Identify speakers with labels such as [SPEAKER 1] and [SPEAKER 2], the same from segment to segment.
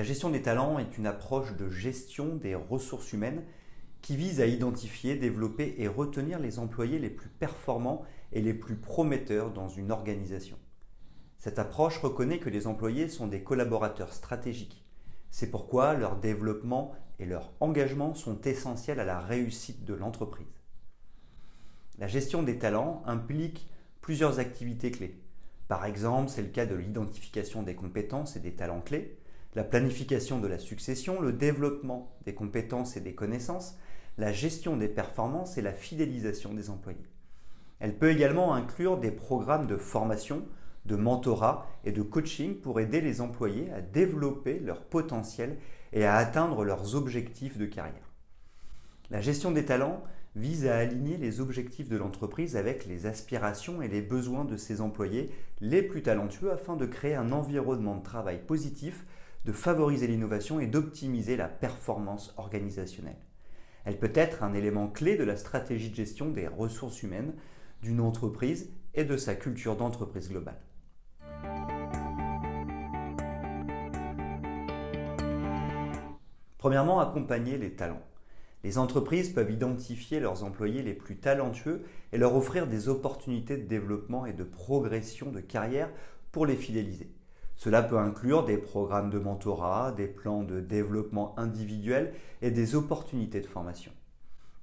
[SPEAKER 1] La gestion des talents est une approche de gestion des ressources humaines qui vise à identifier, développer et retenir les employés les plus performants et les plus prometteurs dans une organisation. Cette approche reconnaît que les employés sont des collaborateurs stratégiques. C'est pourquoi leur développement et leur engagement sont essentiels à la réussite de l'entreprise. La gestion des talents implique plusieurs activités clés. Par exemple, c'est le cas de l'identification des compétences et des talents clés, la planification de la succession, le développement des compétences et des connaissances, la gestion des performances et la fidélisation des employés. Elle peut également inclure des programmes de formation, de mentorat et de coaching pour aider les employés à développer leur potentiel et à atteindre leurs objectifs de carrière. La gestion des talents vise à aligner les objectifs de l'entreprise avec les aspirations et les besoins de ses employés les plus talentueux afin de créer un environnement de travail positif de favoriser l'innovation et d'optimiser la performance organisationnelle. Elle peut être un élément clé de la stratégie de gestion des ressources humaines d'une entreprise et de sa culture d'entreprise globale. Premièrement, accompagner les talents. Les entreprises peuvent identifier leurs employés les plus talentueux et leur offrir des opportunités de développement et de progression de carrière pour les fidéliser. Cela peut inclure des programmes de mentorat, des plans de développement individuel et des opportunités de formation.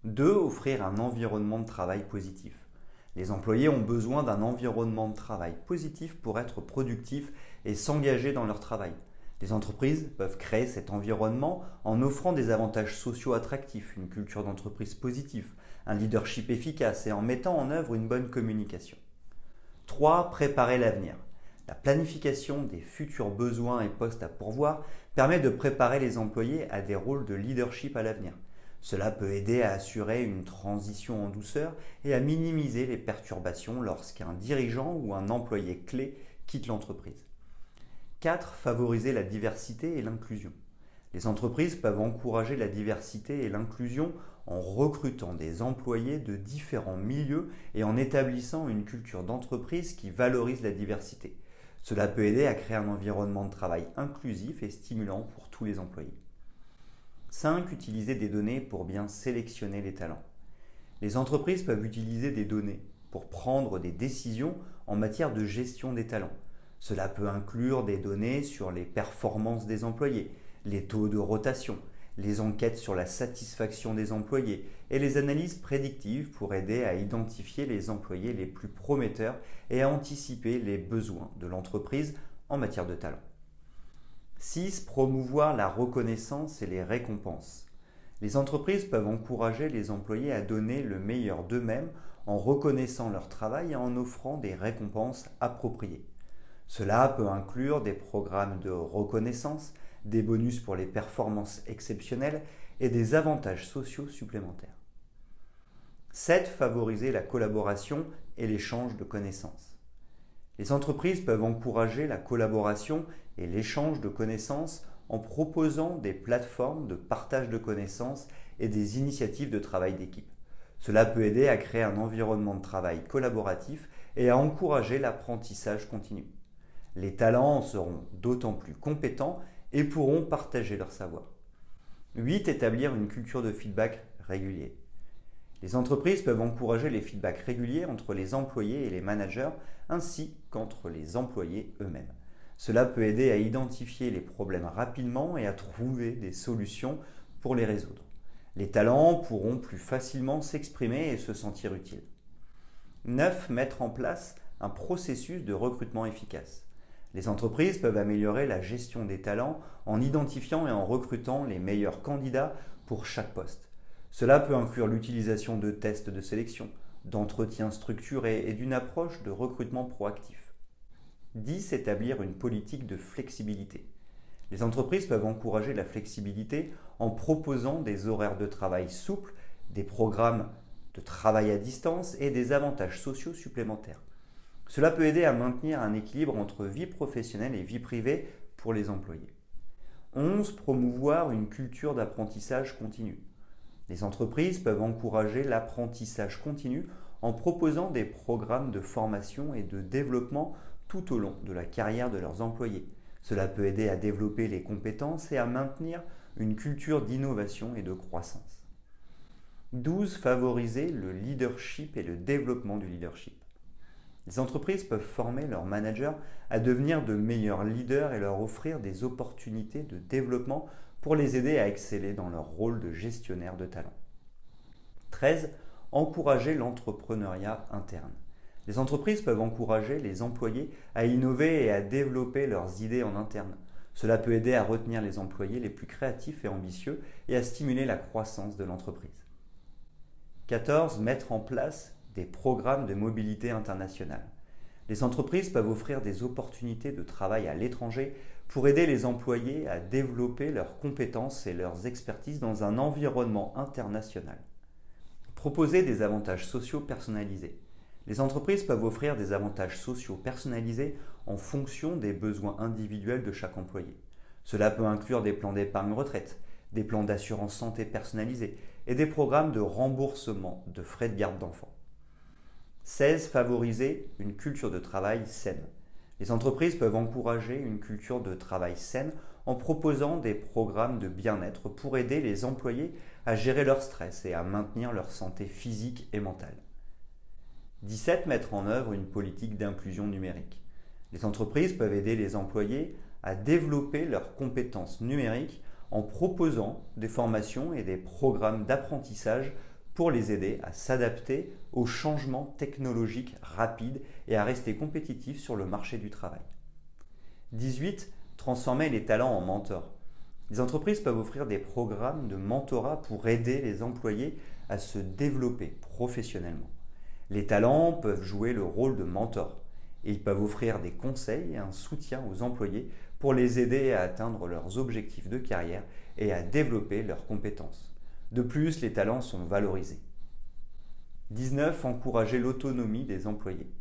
[SPEAKER 1] 2. Offrir un environnement de travail positif. Les employés ont besoin d'un environnement de travail positif pour être productifs et s'engager dans leur travail. Les entreprises peuvent créer cet environnement en offrant des avantages sociaux attractifs, une culture d'entreprise positive, un leadership efficace et en mettant en œuvre une bonne communication. 3. Préparer l'avenir. La planification des futurs besoins et postes à pourvoir permet de préparer les employés à des rôles de leadership à l'avenir. Cela peut aider à assurer une transition en douceur et à minimiser les perturbations lorsqu'un dirigeant ou un employé clé quitte l'entreprise. 4. Favoriser la diversité et l'inclusion. Les entreprises peuvent encourager la diversité et l'inclusion en recrutant des employés de différents milieux et en établissant une culture d'entreprise qui valorise la diversité. Cela peut aider à créer un environnement de travail inclusif et stimulant pour tous les employés. 5. Utiliser des données pour bien sélectionner les talents. Les entreprises peuvent utiliser des données pour prendre des décisions en matière de gestion des talents. Cela peut inclure des données sur les performances des employés, les taux de rotation, les enquêtes sur la satisfaction des employés et les analyses prédictives pour aider à identifier les employés les plus prometteurs et à anticiper les besoins de l'entreprise en matière de talent. 6. Promouvoir la reconnaissance et les récompenses. Les entreprises peuvent encourager les employés à donner le meilleur d'eux-mêmes en reconnaissant leur travail et en offrant des récompenses appropriées. Cela peut inclure des programmes de reconnaissance, des bonus pour les performances exceptionnelles et des avantages sociaux supplémentaires. 7. Favoriser la collaboration et l'échange de connaissances. Les entreprises peuvent encourager la collaboration et l'échange de connaissances en proposant des plateformes de partage de connaissances et des initiatives de travail d'équipe. Cela peut aider à créer un environnement de travail collaboratif et à encourager l'apprentissage continu. Les talents seront d'autant plus compétents et pourront partager leur savoir. 8. Établir une culture de feedback régulier. Les entreprises peuvent encourager les feedbacks réguliers entre les employés et les managers ainsi qu'entre les employés eux-mêmes. Cela peut aider à identifier les problèmes rapidement et à trouver des solutions pour les résoudre. Les talents pourront plus facilement s'exprimer et se sentir utiles. 9. Mettre en place un processus de recrutement efficace. Les entreprises peuvent améliorer la gestion des talents en identifiant et en recrutant les meilleurs candidats pour chaque poste. Cela peut inclure l'utilisation de tests de sélection, d'entretiens structurés et d'une approche de recrutement proactif. 10. Établir une politique de flexibilité. Les entreprises peuvent encourager la flexibilité en proposant des horaires de travail souples, des programmes de travail à distance et des avantages sociaux supplémentaires. Cela peut aider à maintenir un équilibre entre vie professionnelle et vie privée pour les employés. 11. Promouvoir une culture d'apprentissage continu. Les entreprises peuvent encourager l'apprentissage continu en proposant des programmes de formation et de développement tout au long de la carrière de leurs employés. Cela peut aider à développer les compétences et à maintenir une culture d'innovation et de croissance. 12. Favoriser le leadership et le développement du leadership. Les entreprises peuvent former leurs managers à devenir de meilleurs leaders et leur offrir des opportunités de développement pour les aider à exceller dans leur rôle de gestionnaire de talent. 13. Encourager l'entrepreneuriat interne. Les entreprises peuvent encourager les employés à innover et à développer leurs idées en interne. Cela peut aider à retenir les employés les plus créatifs et ambitieux et à stimuler la croissance de l'entreprise. 14. Mettre en place des programmes de mobilité internationale. Les entreprises peuvent offrir des opportunités de travail à l'étranger pour aider les employés à développer leurs compétences et leurs expertises dans un environnement international. Proposer des avantages sociaux personnalisés. Les entreprises peuvent offrir des avantages sociaux personnalisés en fonction des besoins individuels de chaque employé. Cela peut inclure des plans d'épargne retraite, des plans d'assurance santé personnalisés et des programmes de remboursement de frais de garde d'enfants. 16. Favoriser une culture de travail saine. Les entreprises peuvent encourager une culture de travail saine en proposant des programmes de bien-être pour aider les employés à gérer leur stress et à maintenir leur santé physique et mentale. 17. Mettre en œuvre une politique d'inclusion numérique. Les entreprises peuvent aider les employés à développer leurs compétences numériques en proposant des formations et des programmes d'apprentissage pour les aider à s'adapter aux changements technologiques rapides et à rester compétitifs sur le marché du travail. 18. Transformer les talents en mentors. Les entreprises peuvent offrir des programmes de mentorat pour aider les employés à se développer professionnellement. Les talents peuvent jouer le rôle de mentor et ils peuvent offrir des conseils et un soutien aux employés pour les aider à atteindre leurs objectifs de carrière et à développer leurs compétences. De plus, les talents sont valorisés. 19. Encourager l'autonomie des employés.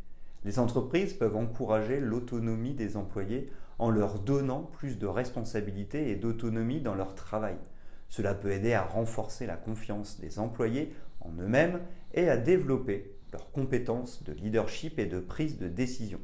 [SPEAKER 1] Les entreprises peuvent encourager l'autonomie des employés en leur donnant plus de responsabilités et d'autonomie dans leur travail. Cela peut aider à renforcer la confiance des employés en eux-mêmes et à développer leurs compétences de leadership et de prise de décision.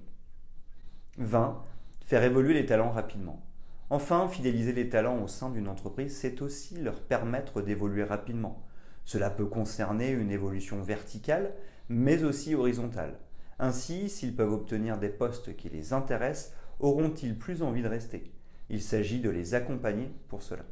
[SPEAKER 1] 20. Faire évoluer les talents rapidement. Enfin, fidéliser les talents au sein d'une entreprise, c'est aussi leur permettre d'évoluer rapidement. Cela peut concerner une évolution verticale, mais aussi horizontale. Ainsi, s'ils peuvent obtenir des postes qui les intéressent, auront-ils plus envie de rester? Il s'agit de les accompagner pour cela.